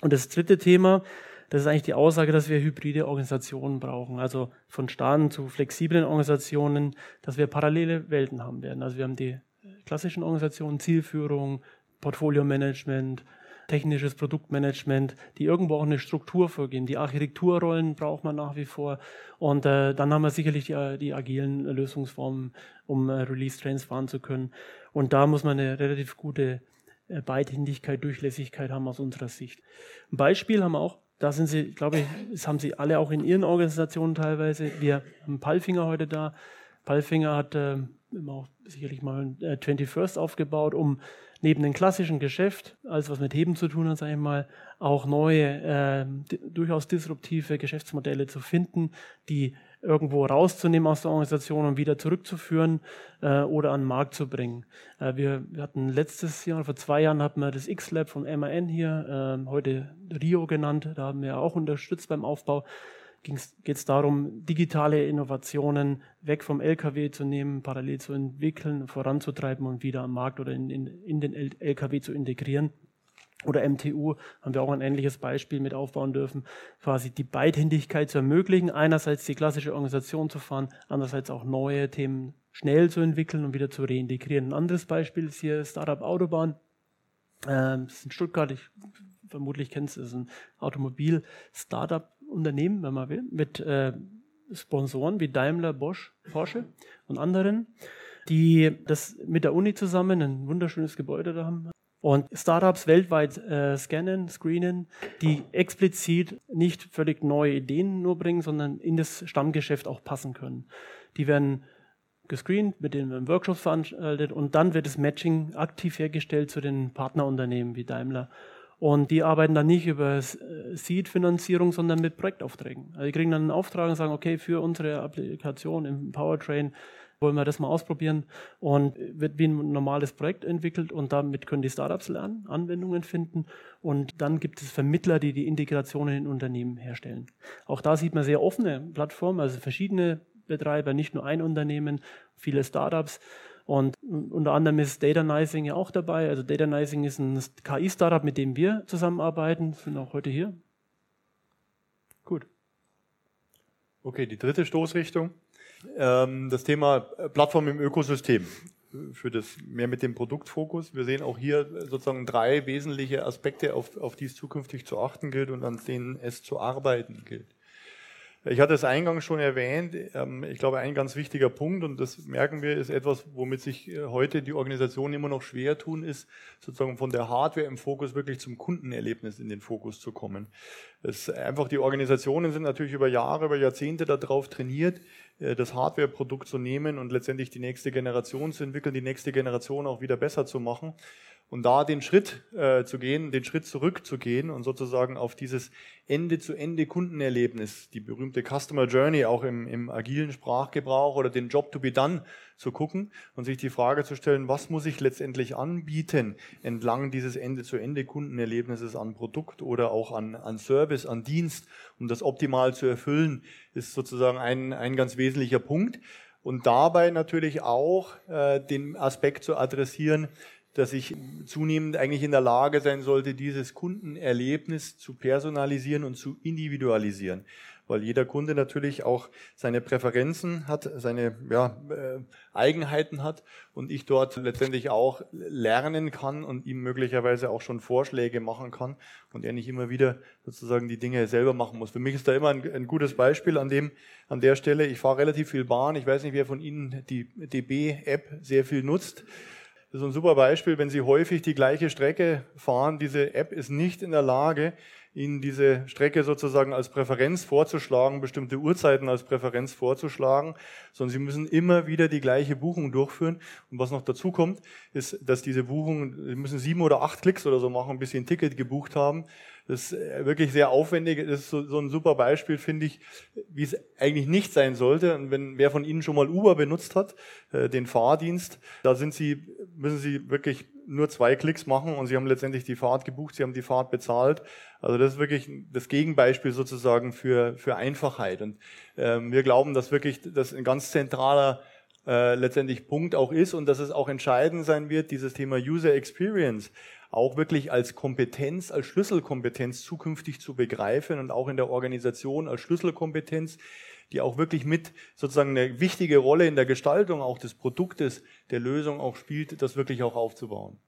Und das dritte Thema, das ist eigentlich die Aussage, dass wir hybride Organisationen brauchen, also von starren zu flexiblen Organisationen, dass wir parallele Welten haben werden. Also wir haben die klassischen Organisationen, Zielführung, Portfolio-Management, technisches Produktmanagement, die irgendwo auch eine Struktur vorgehen. Die Architekturrollen braucht man nach wie vor. Und äh, dann haben wir sicherlich die, die agilen Lösungsformen, um äh, Release-Trains fahren zu können. Und da muss man eine relativ gute äh, Beidhändigkeit, Durchlässigkeit haben aus unserer Sicht. Ein Beispiel haben wir auch da sind sie, glaube ich, das haben sie alle auch in ihren Organisationen teilweise. Wir haben Palfinger heute da. Palfinger hat äh, auch sicherlich mal äh, 21st aufgebaut, um neben dem klassischen Geschäft, alles was mit Heben zu tun hat, sage ich mal, auch neue, äh, durchaus disruptive Geschäftsmodelle zu finden, die irgendwo rauszunehmen aus der Organisation und wieder zurückzuführen äh, oder an den Markt zu bringen. Äh, wir, wir, hatten letztes Jahr, vor zwei Jahren hatten wir das X-Lab von MAN hier, äh, heute Rio genannt, da haben wir auch unterstützt beim Aufbau. Geht es darum, digitale Innovationen weg vom LKW zu nehmen, parallel zu entwickeln, voranzutreiben und wieder am Markt oder in, in, in den LKW zu integrieren. Oder MTU haben wir auch ein ähnliches Beispiel mit aufbauen dürfen, quasi die Beidhändigkeit zu ermöglichen, einerseits die klassische Organisation zu fahren, andererseits auch neue Themen schnell zu entwickeln und wieder zu reintegrieren. Ein anderes Beispiel ist hier Startup Autobahn. Ähm, das ist in Stuttgart, ich vermutlich kennst ist ein Automobil-Startup-Unternehmen, wenn man will, mit äh, Sponsoren wie Daimler, Bosch, Porsche und anderen, die das mit der Uni zusammen ein wunderschönes Gebäude da haben, und Startups weltweit äh, scannen, screenen, die explizit nicht völlig neue Ideen nur bringen, sondern in das Stammgeschäft auch passen können. Die werden gescreent, mit denen werden Workshops veranstaltet und dann wird das Matching aktiv hergestellt zu den Partnerunternehmen wie Daimler. Und die arbeiten dann nicht über äh, Seed-Finanzierung, sondern mit Projektaufträgen. Also die kriegen dann einen Auftrag und sagen, okay, für unsere Applikation im Powertrain wollen wir das mal ausprobieren und wird wie ein normales Projekt entwickelt und damit können die Startups lernen, Anwendungen finden und dann gibt es Vermittler, die die Integrationen in Unternehmen herstellen. Auch da sieht man sehr offene Plattformen, also verschiedene Betreiber, nicht nur ein Unternehmen, viele Startups. Und unter anderem ist Data Nicing ja auch dabei. Also Data Nicing ist ein KI-Startup, mit dem wir zusammenarbeiten, sind auch heute hier. Gut. Okay, die dritte Stoßrichtung das Thema äh, Plattform im Ökosystem für das mehr mit dem Produktfokus. Wir sehen auch hier sozusagen drei wesentliche Aspekte, auf, auf die es zukünftig zu achten gilt und an denen es zu arbeiten gilt. Ich hatte es eingangs schon erwähnt. Ähm, ich glaube, ein ganz wichtiger Punkt, und das merken wir, ist etwas, womit sich äh, heute die Organisationen immer noch schwer tun, ist sozusagen von der Hardware im Fokus wirklich zum Kundenerlebnis in den Fokus zu kommen. Es einfach die Organisationen sind natürlich über Jahre, über Jahrzehnte darauf trainiert, äh, das Hardware-Produkt zu nehmen und letztendlich die nächste Generation zu entwickeln, die nächste Generation auch wieder besser zu machen. Und da den Schritt äh, zu gehen, den Schritt zurückzugehen und sozusagen auf dieses Ende-zu-Ende-Kundenerlebnis, die berühmte Customer Journey auch im, im agilen Sprachgebrauch oder den Job to be done zu gucken und sich die Frage zu stellen, was muss ich letztendlich anbieten entlang dieses Ende-zu-Ende-Kundenerlebnisses an Produkt oder auch an, an Service, an Dienst, um das optimal zu erfüllen, ist sozusagen ein, ein ganz wesentlicher Punkt. Und dabei natürlich auch äh, den Aspekt zu adressieren, dass ich zunehmend eigentlich in der Lage sein sollte, dieses Kundenerlebnis zu personalisieren und zu individualisieren. Weil jeder Kunde natürlich auch seine Präferenzen hat, seine ja, äh, Eigenheiten hat und ich dort letztendlich auch lernen kann und ihm möglicherweise auch schon Vorschläge machen kann und er nicht immer wieder sozusagen die Dinge selber machen muss. Für mich ist da immer ein, ein gutes Beispiel an dem, an der Stelle. Ich fahre relativ viel Bahn. Ich weiß nicht, wer von Ihnen die DB-App sehr viel nutzt. Das ist ein super Beispiel, wenn Sie häufig die gleiche Strecke fahren. Diese App ist nicht in der Lage, Ihnen diese Strecke sozusagen als Präferenz vorzuschlagen, bestimmte Uhrzeiten als Präferenz vorzuschlagen, sondern Sie müssen immer wieder die gleiche Buchung durchführen. Und was noch dazu kommt, ist, dass diese Buchung, Sie müssen sieben oder acht Klicks oder so machen, bis Sie ein Ticket gebucht haben. Das ist äh, wirklich sehr aufwendig. Das ist so, so ein super Beispiel, finde ich, wie es eigentlich nicht sein sollte. Und wenn wer von Ihnen schon mal Uber benutzt hat, äh, den Fahrdienst, da sind Sie, müssen Sie wirklich nur zwei Klicks machen und Sie haben letztendlich die Fahrt gebucht, Sie haben die Fahrt bezahlt. Also das ist wirklich das Gegenbeispiel sozusagen für, für Einfachheit. Und ähm, wir glauben, dass wirklich das ein ganz zentraler äh, letztendlich Punkt auch ist und dass es auch entscheidend sein wird, dieses Thema User Experience auch wirklich als Kompetenz, als Schlüsselkompetenz zukünftig zu begreifen und auch in der Organisation als Schlüsselkompetenz, die auch wirklich mit sozusagen eine wichtige Rolle in der Gestaltung auch des Produktes, der Lösung auch spielt, das wirklich auch aufzubauen.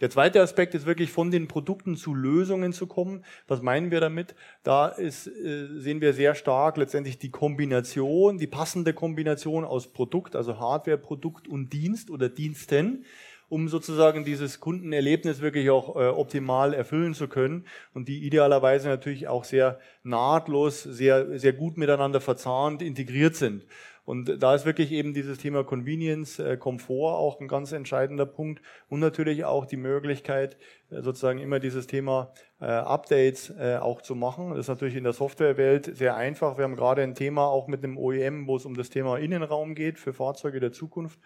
Der zweite Aspekt ist wirklich von den Produkten zu Lösungen zu kommen. Was meinen wir damit? Da ist, äh, sehen wir sehr stark letztendlich die Kombination, die passende Kombination aus Produkt, also Hardware, Produkt und Dienst oder Diensten um sozusagen dieses Kundenerlebnis wirklich auch äh, optimal erfüllen zu können und die idealerweise natürlich auch sehr nahtlos, sehr, sehr gut miteinander verzahnt, integriert sind. Und da ist wirklich eben dieses Thema Convenience, äh, Komfort auch ein ganz entscheidender Punkt und natürlich auch die Möglichkeit, äh, sozusagen immer dieses Thema äh, Updates äh, auch zu machen. Das ist natürlich in der Softwarewelt sehr einfach. Wir haben gerade ein Thema auch mit einem OEM, wo es um das Thema Innenraum geht für Fahrzeuge der Zukunft.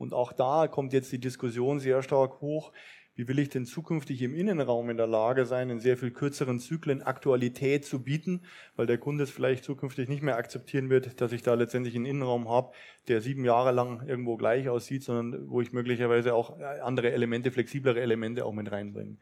Und auch da kommt jetzt die Diskussion sehr stark hoch. Wie will ich denn zukünftig im Innenraum in der Lage sein, in sehr viel kürzeren Zyklen Aktualität zu bieten, weil der Kunde es vielleicht zukünftig nicht mehr akzeptieren wird, dass ich da letztendlich einen Innenraum habe, der sieben Jahre lang irgendwo gleich aussieht, sondern wo ich möglicherweise auch andere Elemente, flexiblere Elemente auch mit reinbringen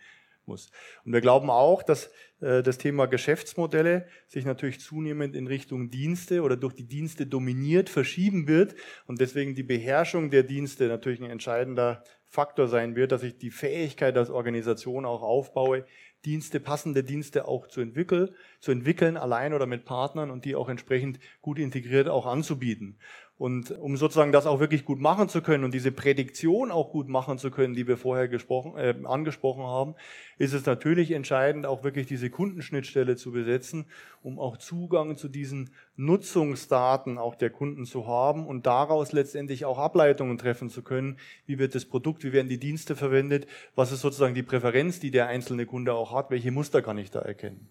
muss. Und wir glauben auch, dass äh, das Thema Geschäftsmodelle sich natürlich zunehmend in Richtung Dienste oder durch die Dienste dominiert verschieben wird und deswegen die Beherrschung der Dienste natürlich ein entscheidender Faktor sein wird, dass ich die Fähigkeit als Organisation auch aufbaue, Dienste, passende Dienste auch zu entwickeln, zu entwickeln, allein oder mit Partnern und die auch entsprechend gut integriert auch anzubieten. Und um sozusagen das auch wirklich gut machen zu können und diese Prädiktion auch gut machen zu können, die wir vorher gesprochen, äh, angesprochen haben, ist es natürlich entscheidend, auch wirklich diese Kundenschnittstelle zu besetzen, um auch Zugang zu diesen Nutzungsdaten auch der Kunden zu haben und daraus letztendlich auch Ableitungen treffen zu können. Wie wird das Produkt, wie werden die Dienste verwendet, was ist sozusagen die Präferenz, die der einzelne Kunde auch hat, welche Muster kann ich da erkennen.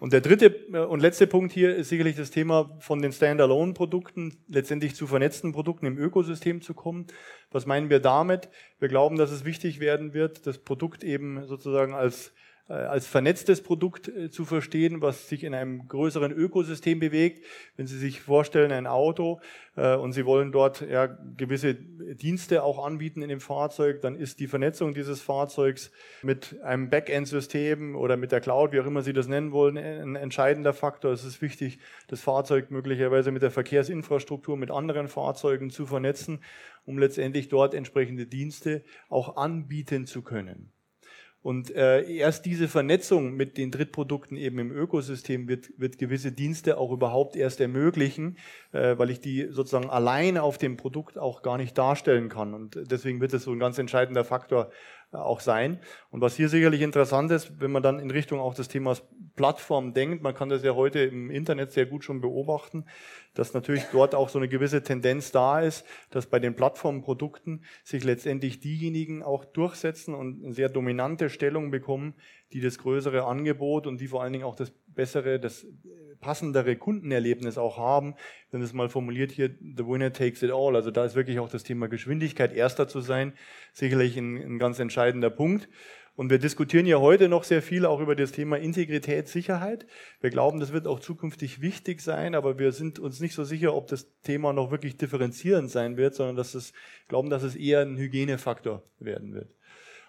Und der dritte äh, und letzte Punkt hier ist sicherlich das Thema von den Standalone-Produkten letztendlich zu vernetzten Produkten im Ökosystem zu kommen. Was meinen wir damit? Wir glauben, dass es wichtig werden wird, das Produkt eben sozusagen als als vernetztes Produkt äh, zu verstehen, was sich in einem größeren Ökosystem bewegt. Wenn Sie sich vorstellen, ein Auto äh, und Sie wollen dort ja, gewisse Dienste auch anbieten in dem Fahrzeug, dann ist die Vernetzung dieses Fahrzeugs mit einem Backend-System oder mit der Cloud, wie auch immer Sie das nennen wollen, ein entscheidender Faktor. Es ist wichtig, das Fahrzeug möglicherweise mit der Verkehrsinfrastruktur, mit anderen Fahrzeugen zu vernetzen, um letztendlich dort entsprechende Dienste auch anbieten zu können. Und äh, erst diese Vernetzung mit den Drittprodukten eben im Ökosystem wird, wird gewisse Dienste auch überhaupt erst ermöglichen, äh, weil ich die sozusagen alleine auf dem Produkt auch gar nicht darstellen kann. Und deswegen wird es so ein ganz entscheidender Faktor auch sein. Und was hier sicherlich interessant ist, wenn man dann in Richtung auch des Themas Plattform denkt, man kann das ja heute im Internet sehr gut schon beobachten, dass natürlich dort auch so eine gewisse Tendenz da ist, dass bei den Plattformprodukten sich letztendlich diejenigen auch durchsetzen und eine sehr dominante Stellung bekommen, die das größere Angebot und die vor allen Dingen auch das bessere, das passendere Kundenerlebnis auch haben. Wenn es mal formuliert hier, the winner takes it all. Also da ist wirklich auch das Thema Geschwindigkeit, erster zu sein, sicherlich ein, ein ganz entscheidender Punkt. Und wir diskutieren ja heute noch sehr viel auch über das Thema Integrität, Sicherheit. Wir glauben, das wird auch zukünftig wichtig sein, aber wir sind uns nicht so sicher, ob das Thema noch wirklich differenzierend sein wird, sondern dass es, glauben, dass es eher ein Hygienefaktor werden wird.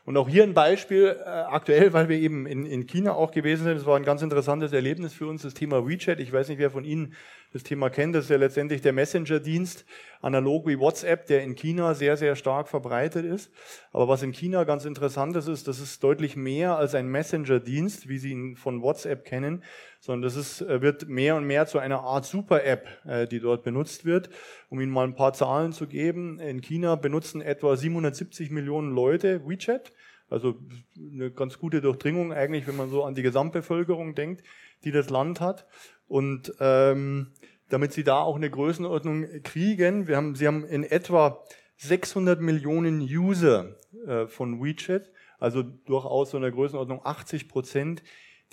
Und auch hier ein Beispiel äh, aktuell, weil wir eben in, in China auch gewesen sind. Das war ein ganz interessantes Erlebnis für uns, das Thema WeChat. Ich weiß nicht, wer von Ihnen das Thema kennt. Das ist ja letztendlich der Messenger-Dienst, analog wie WhatsApp, der in China sehr, sehr stark verbreitet ist. Aber was in China ganz interessant ist, ist, das ist deutlich mehr als ein Messenger-Dienst, wie Sie ihn von WhatsApp kennen, sondern das ist, äh, wird mehr und mehr zu einer Art Super-App, äh, die dort benutzt wird. Um Ihnen mal ein paar Zahlen zu geben, in China benutzen etwa 770 Millionen Leute WeChat. Also eine ganz gute Durchdringung eigentlich, wenn man so an die Gesamtbevölkerung denkt, die das Land hat. Und ähm, damit Sie da auch eine Größenordnung kriegen, wir haben, Sie haben in etwa 600 Millionen User äh, von WeChat, also durchaus so eine Größenordnung 80 Prozent,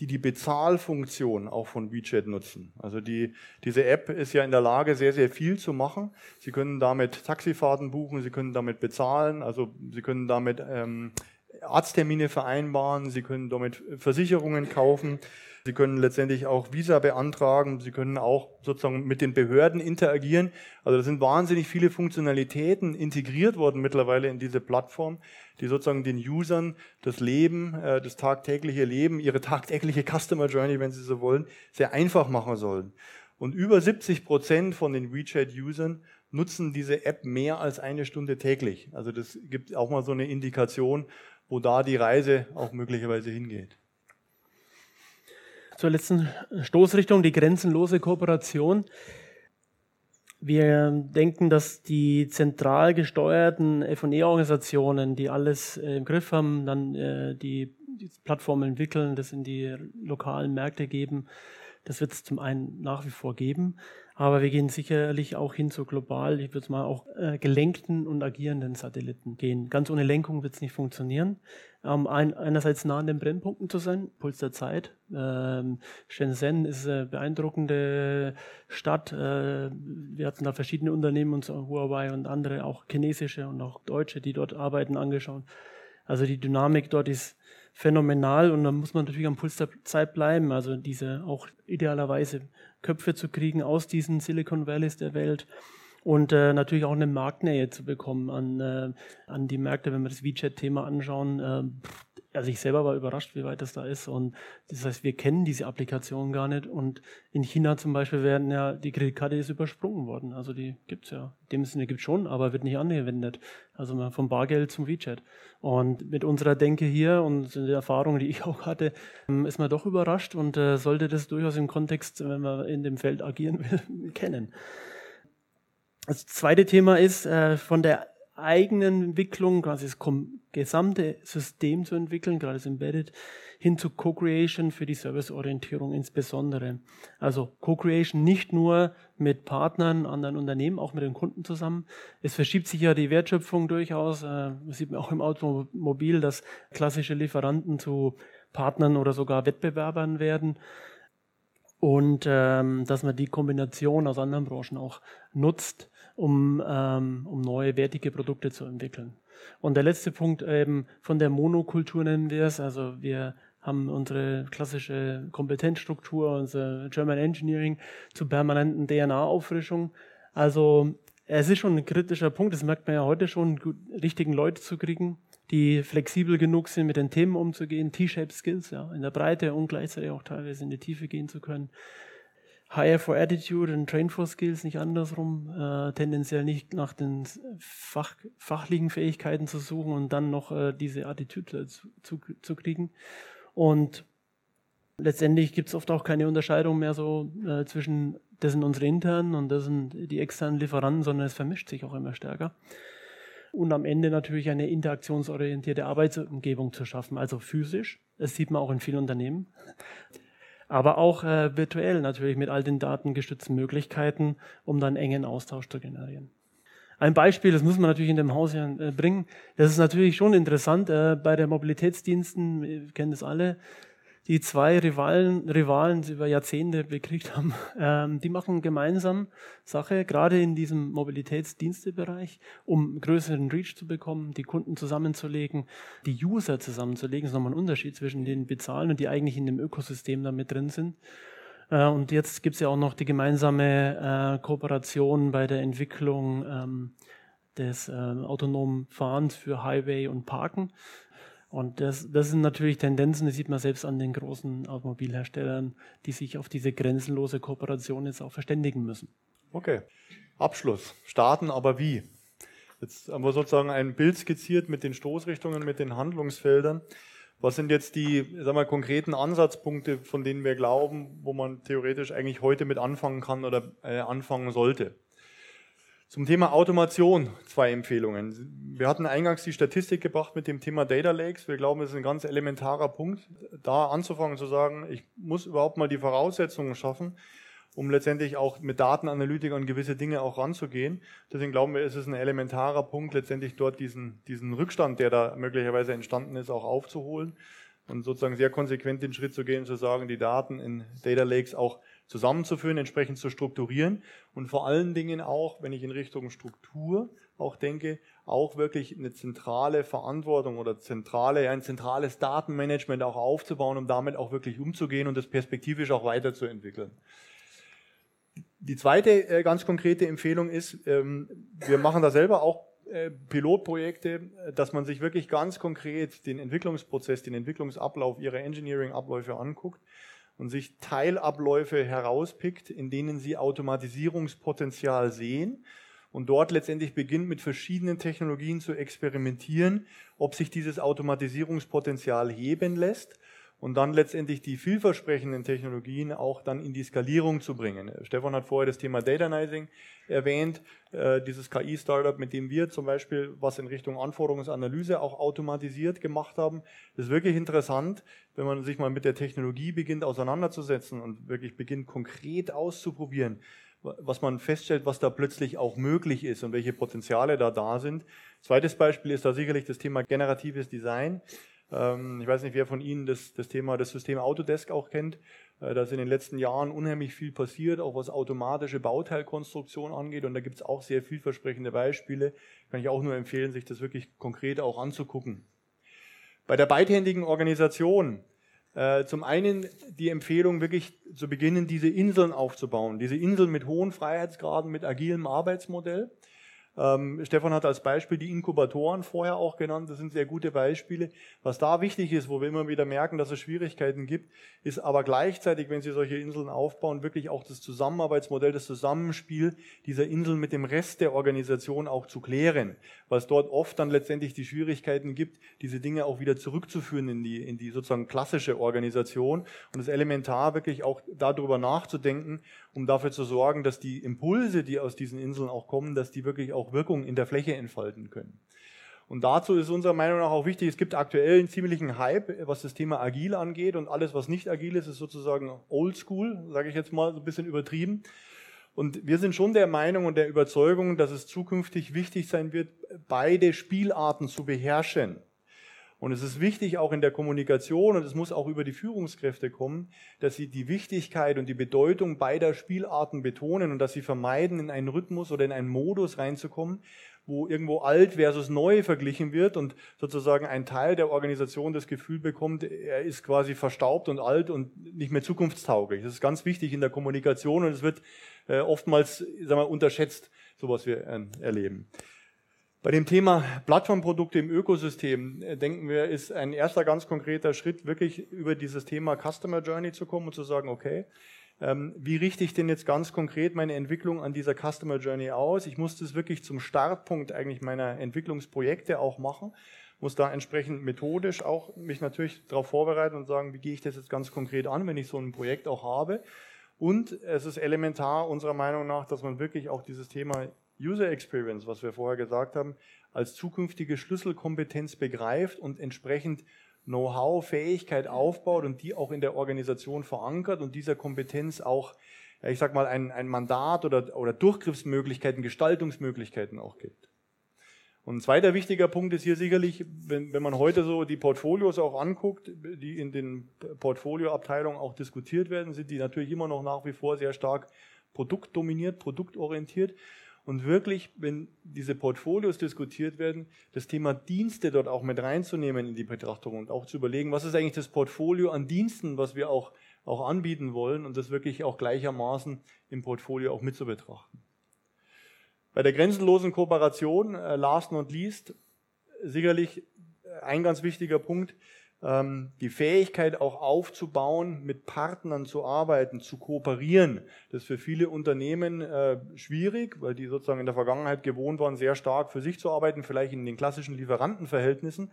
die die Bezahlfunktion auch von WeChat nutzen. Also die, diese App ist ja in der Lage, sehr, sehr viel zu machen. Sie können damit Taxifahrten buchen, Sie können damit bezahlen, also Sie können damit ähm, Arzttermine vereinbaren, Sie können damit Versicherungen kaufen. Sie können letztendlich auch Visa beantragen. Sie können auch sozusagen mit den Behörden interagieren. Also da sind wahnsinnig viele Funktionalitäten integriert worden mittlerweile in diese Plattform, die sozusagen den Usern das Leben, äh, das tagtägliche Leben, ihre tagtägliche Customer Journey, wenn Sie so wollen, sehr einfach machen sollen. Und über 70 Prozent von den WeChat-Usern nutzen diese App mehr als eine Stunde täglich. Also das gibt auch mal so eine Indikation, wo da die Reise auch möglicherweise hingeht zur letzten Stoßrichtung, die grenzenlose Kooperation. Wir denken, dass die zentral gesteuerten FE-Organisationen, die alles äh, im Griff haben, dann äh, die, die Plattformen entwickeln, das in die lokalen Märkte geben, das wird es zum einen nach wie vor geben. Aber wir gehen sicherlich auch hin zu global, ich würde mal auch äh, gelenkten und agierenden Satelliten gehen. Ganz ohne Lenkung wird es nicht funktionieren. Ähm, ein, einerseits nah an den Brennpunkten zu sein, Puls der Zeit. Ähm, Shenzhen ist eine beeindruckende Stadt. Äh, wir hatten da verschiedene Unternehmen, und so Huawei und andere, auch chinesische und auch deutsche, die dort arbeiten, angeschaut. Also die Dynamik dort ist phänomenal und da muss man natürlich am Puls der Zeit bleiben. Also diese auch idealerweise Köpfe zu kriegen aus diesen Silicon Valleys der Welt und äh, natürlich auch eine Marktnähe zu bekommen an, äh, an die Märkte, wenn wir das WeChat-Thema anschauen. Äh, also ich selber war überrascht, wie weit das da ist. Und das heißt, wir kennen diese Applikation gar nicht. Und in China zum Beispiel werden ja, die Kreditkarte ist übersprungen worden. Also die gibt's ja. In dem Sinne gibt's schon, aber wird nicht angewendet. Also vom Bargeld zum WeChat. Und mit unserer Denke hier und der Erfahrung, die ich [LAUGHS] auch hatte, ähm, ist man doch überrascht und äh, sollte das durchaus im Kontext, wenn man in dem Feld agieren [LAUGHS] will, kennen. Das zweite Thema ist, äh, von der eigenen Entwicklung, quasi das gesamte System zu entwickeln, gerade das Embedded, hin zu Co-Creation für die Serviceorientierung insbesondere. Also Co-Creation nicht nur mit Partnern, anderen Unternehmen, auch mit den Kunden zusammen. Es verschiebt sich ja die Wertschöpfung durchaus. Äh, das sieht man auch im Automobil, dass klassische Lieferanten zu Partnern oder sogar Wettbewerbern werden und ähm, dass man die Kombination aus anderen Branchen auch nutzt, um, ähm, um neue wertige Produkte zu entwickeln. Und der letzte Punkt eben von der Monokultur nennen wir es. Also wir haben unsere klassische Kompetenzstruktur, unser German Engineering zur permanenten DNA-Auffrischung. Also es ist schon ein kritischer Punkt, das merkt man ja heute schon, richtigen Leute zu kriegen, die flexibel genug sind, mit den Themen umzugehen, T-Shaped Skills, ja, in der Breite und gleichzeitig auch teilweise in die Tiefe gehen zu können. Hire for Attitude und Train for Skills, nicht andersrum, äh, tendenziell nicht nach den Fach, fachlichen Fähigkeiten zu suchen und dann noch äh, diese Attitüde zu, zu, zu, kriegen. Und letztendlich gibt es oft auch keine Unterscheidung mehr so äh, zwischen das sind unsere internen und das sind die externen Lieferanten, sondern es vermischt sich auch immer stärker. und am Ende natürlich eine interaktionsorientierte Arbeitsumgebung zu schaffen, also physisch. Das sieht man auch in vielen Unternehmen. Aber auch äh, virtuell natürlich mit all den datengestützten Möglichkeiten, um dann engen Austausch zu generieren. Ein Beispiel, das muss man natürlich in dem Haus ja, äh, bringen. Das ist natürlich schon interessant. Äh, bei der Mobilitätsdiensten, wir kennen das alle, die zwei Rivalen, Rivalen die über Jahrzehnte bekriegt haben, [LAUGHS] ähm, die machen gemeinsam Sache, gerade in diesem Mobilitätsdienstebereich, um größeren Reach zu bekommen, die Kunden zusammenzulegen, die User zusammenzulegen. Das ist nochmal ein Unterschied zwischen den Bezahlen und die eigentlich in dem Ökosystem da mit drin sind. Äh, und jetzt gibt es ja auch noch die gemeinsame äh, Kooperation bei der Entwicklung ähm, des äh, autonomen Fahrens für Highway und Parken. Und das, das sind natürlich Tendenzen, die sieht man selbst an den großen Automobilherstellern, die sich auf diese grenzenlose Kooperation jetzt auch verständigen müssen. Okay. Abschluss. Starten, aber wie? Jetzt haben wir sozusagen ein Bild skizziert mit den Stoßrichtungen, mit den Handlungsfeldern. Was sind jetzt die sagen wir, konkreten Ansatzpunkte, von denen wir glauben, wo man theoretisch eigentlich heute mit anfangen kann oder äh, anfangen sollte? Zum Thema Automation zwei Empfehlungen. Wir hatten eingangs die Statistik gebracht mit dem Thema Data Lakes. Wir glauben, das ist ein ganz elementarer Punkt, da anzufangen zu sagen, ich muss überhaupt mal die Voraussetzungen schaffen, um letztendlich auch mit Datenanalytik an gewisse Dinge auch ranzugehen. Deswegen glauben wir, es ist ein elementarer Punkt, letztendlich dort diesen, diesen Rückstand, der da möglicherweise entstanden ist, auch aufzuholen und sozusagen sehr konsequent den Schritt zu gehen, zu sagen, die Daten in Data Lakes auch zusammenzuführen, entsprechend zu strukturieren und vor allen Dingen auch, wenn ich in Richtung Struktur auch denke, auch wirklich eine zentrale Verantwortung oder zentrale, ein zentrales Datenmanagement auch aufzubauen, um damit auch wirklich umzugehen und das perspektivisch auch weiterzuentwickeln. Die zweite äh, ganz konkrete Empfehlung ist, ähm, wir machen da selber auch äh, Pilotprojekte, dass man sich wirklich ganz konkret den Entwicklungsprozess, den Entwicklungsablauf ihrer Engineering-Abläufe anguckt und sich Teilabläufe herauspickt, in denen sie Automatisierungspotenzial sehen und dort letztendlich beginnt mit verschiedenen Technologien zu experimentieren, ob sich dieses Automatisierungspotenzial heben lässt und dann letztendlich die vielversprechenden Technologien auch dann in die Skalierung zu bringen. Stefan hat vorher das Thema Datanizing erwähnt, äh, dieses KI-Startup, mit dem wir zum Beispiel was in Richtung Anforderungsanalyse auch automatisiert gemacht haben. Das ist wirklich interessant, wenn man sich mal mit der Technologie beginnt auseinanderzusetzen und wirklich beginnt konkret auszuprobieren, was man feststellt, was da plötzlich auch möglich ist und welche Potenziale da da sind. Zweites Beispiel ist da sicherlich das Thema generatives Design. Ähm, ich weiß nicht, wer von Ihnen das, das Thema das System Autodesk auch kennt. Äh, da ist in den letzten Jahren unheimlich viel passiert, auch was automatische Bauteilkonstruktion angeht. Und da gibt es auch sehr vielversprechende Beispiele. Kann ich auch nur empfehlen, sich das wirklich konkret auch anzugucken. Bei der beidhändigen Organisation äh, zum einen die Empfehlung, wirklich zu beginnen, diese Inseln aufzubauen. Diese Inseln mit hohen Freiheitsgraden, mit agilem Arbeitsmodell. Ähm, Stefan hat als Beispiel die Inkubatoren vorher auch genannt. Das sind sehr gute Beispiele. Was da wichtig ist, wo wir immer wieder merken, dass es Schwierigkeiten gibt, ist aber gleichzeitig, wenn Sie solche Inseln aufbauen, wirklich auch das Zusammenarbeitsmodell, das Zusammenspiel dieser Inseln mit dem Rest der Organisation auch zu klären. Es dort oft dann letztendlich die Schwierigkeiten gibt, diese Dinge auch wieder zurückzuführen in die, in die sozusagen klassische Organisation. Und es elementar, wirklich auch darüber nachzudenken, um dafür zu sorgen, dass die Impulse, die aus diesen Inseln auch kommen, dass die wirklich auch Wirkung in der Fläche entfalten können. Und dazu ist unserer Meinung nach auch wichtig, es gibt aktuell einen ziemlichen Hype, was das Thema agil angeht und alles, was nicht agil ist, ist sozusagen oldschool, sage ich jetzt mal so ein bisschen übertrieben. Und wir sind schon der Meinung und der Überzeugung, dass es zukünftig wichtig sein wird, beide Spielarten zu beherrschen. Und es ist wichtig auch in der Kommunikation und es muss auch über die Führungskräfte kommen, dass sie die Wichtigkeit und die Bedeutung beider Spielarten betonen und dass sie vermeiden, in einen Rhythmus oder in einen Modus reinzukommen, wo irgendwo alt versus neu verglichen wird und sozusagen ein Teil der Organisation das Gefühl bekommt, er ist quasi verstaubt und alt und nicht mehr zukunftstauglich. Das ist ganz wichtig in der Kommunikation und es wird äh, oftmals sagen wir, unterschätzt, so was wir erleben. Bei dem Thema Plattformprodukte im Ökosystem äh, denken wir, ist ein erster ganz konkreter Schritt, wirklich über dieses Thema Customer Journey zu kommen und zu sagen, okay, ähm, wie richte ich denn jetzt ganz konkret meine Entwicklung an dieser Customer Journey aus? Ich muss das wirklich zum Startpunkt eigentlich meiner Entwicklungsprojekte auch machen, muss da entsprechend methodisch auch mich natürlich darauf vorbereiten und sagen, wie gehe ich das jetzt ganz konkret an, wenn ich so ein Projekt auch habe. Und es ist elementar unserer Meinung nach, dass man wirklich auch dieses Thema User Experience, was wir vorher gesagt haben, als zukünftige Schlüsselkompetenz begreift und entsprechend Know-how, Fähigkeit aufbaut und die auch in der Organisation verankert und dieser Kompetenz auch, ich sag mal, ein, ein Mandat oder, oder Durchgriffsmöglichkeiten, Gestaltungsmöglichkeiten auch gibt. Und ein zweiter wichtiger Punkt ist hier sicherlich, wenn, wenn man heute so die Portfolios auch anguckt, die in den Portfolioabteilungen auch diskutiert werden, sind die natürlich immer noch nach wie vor sehr stark produktdominiert, produktorientiert. Und wirklich, wenn diese Portfolios diskutiert werden, das Thema Dienste dort auch mit reinzunehmen in die Betrachtung und auch zu überlegen, was ist eigentlich das Portfolio an Diensten, was wir auch, auch anbieten wollen und das wirklich auch gleichermaßen im Portfolio auch mit zu betrachten. Bei der grenzenlosen Kooperation, äh, last not least, sicherlich ein ganz wichtiger Punkt, die Fähigkeit auch aufzubauen, mit Partnern zu arbeiten, zu kooperieren. Das ist für viele Unternehmen äh, schwierig, weil die sozusagen in der Vergangenheit gewohnt waren, sehr stark für sich zu arbeiten, vielleicht in den klassischen Lieferantenverhältnissen.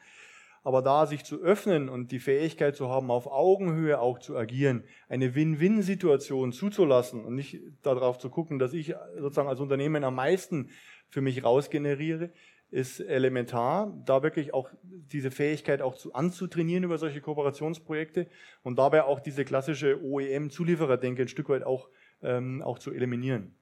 Aber da sich zu öffnen und die Fähigkeit zu haben, auf Augenhöhe auch zu agieren, eine Win-Win-Situation zuzulassen und nicht darauf zu gucken, dass ich sozusagen als Unternehmen am meisten für mich rausgeneriere, ist elementar, da wirklich auch diese Fähigkeit auch zu, anzutrainieren über solche Kooperationsprojekte und dabei auch diese klassische OEM-Zuliefererdenke ein Stück weit auch, ähm, auch zu eliminieren.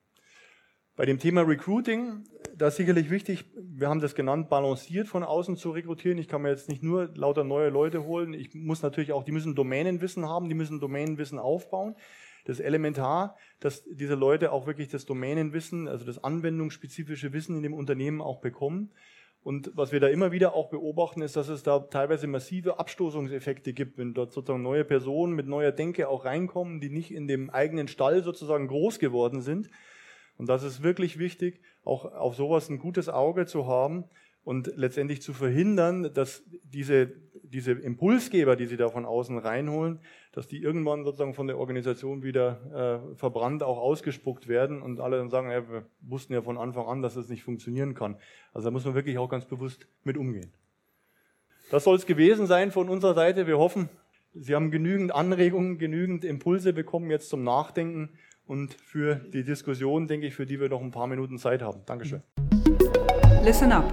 Bei dem Thema Recruiting, da ist sicherlich wichtig, wir haben das genannt, balanciert von außen zu rekrutieren. Ich kann mir jetzt nicht nur lauter neue Leute holen. Ich muss natürlich auch, die müssen Domänenwissen haben, die müssen Domänenwissen aufbauen. Das elementar, dass diese Leute auch wirklich das Domänenwissen, also das anwendungsspezifische Wissen in dem Unternehmen auch bekommen. Und was wir da immer wieder auch beobachten, ist, dass es da teilweise massive Abstoßungseffekte gibt, wenn dort sozusagen neue Personen mit neuer Denke auch reinkommen, die nicht in dem eigenen Stall sozusagen groß geworden sind und das ist wirklich wichtig, auch auf sowas ein gutes Auge zu haben und letztendlich zu verhindern, dass diese, diese Impulsgeber, die sie da von außen reinholen, dass die irgendwann sozusagen von der Organisation wieder äh, verbrannt auch ausgespuckt werden und alle dann sagen, ja, wir wussten ja von Anfang an, dass das nicht funktionieren kann. Also da muss man wirklich auch ganz bewusst mit umgehen. Das soll es gewesen sein von unserer Seite. Wir hoffen, Sie haben genügend Anregungen, genügend Impulse bekommen jetzt zum Nachdenken und für die Diskussion, denke ich, für die wir noch ein paar Minuten Zeit haben. Dankeschön. Listen up,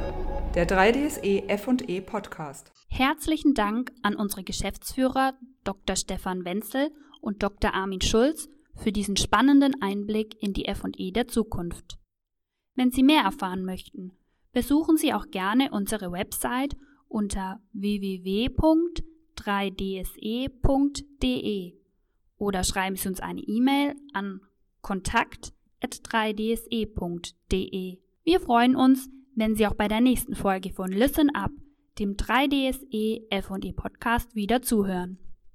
der 3DSE F&E Podcast. Herzlichen Dank an unsere Geschäftsführer Dr. Stefan Wenzel und Dr. Armin Schulz für diesen spannenden Einblick in die F&E der Zukunft. Wenn Sie mehr erfahren möchten, besuchen Sie auch gerne unsere Website unter www.3dse.de oder schreiben Sie uns eine E-Mail an kontakt.3dse.de. Wir freuen uns, wenn Sie auch bei der nächsten Folge von Listen Up, dem 3DSE F&E Podcast, wieder zuhören.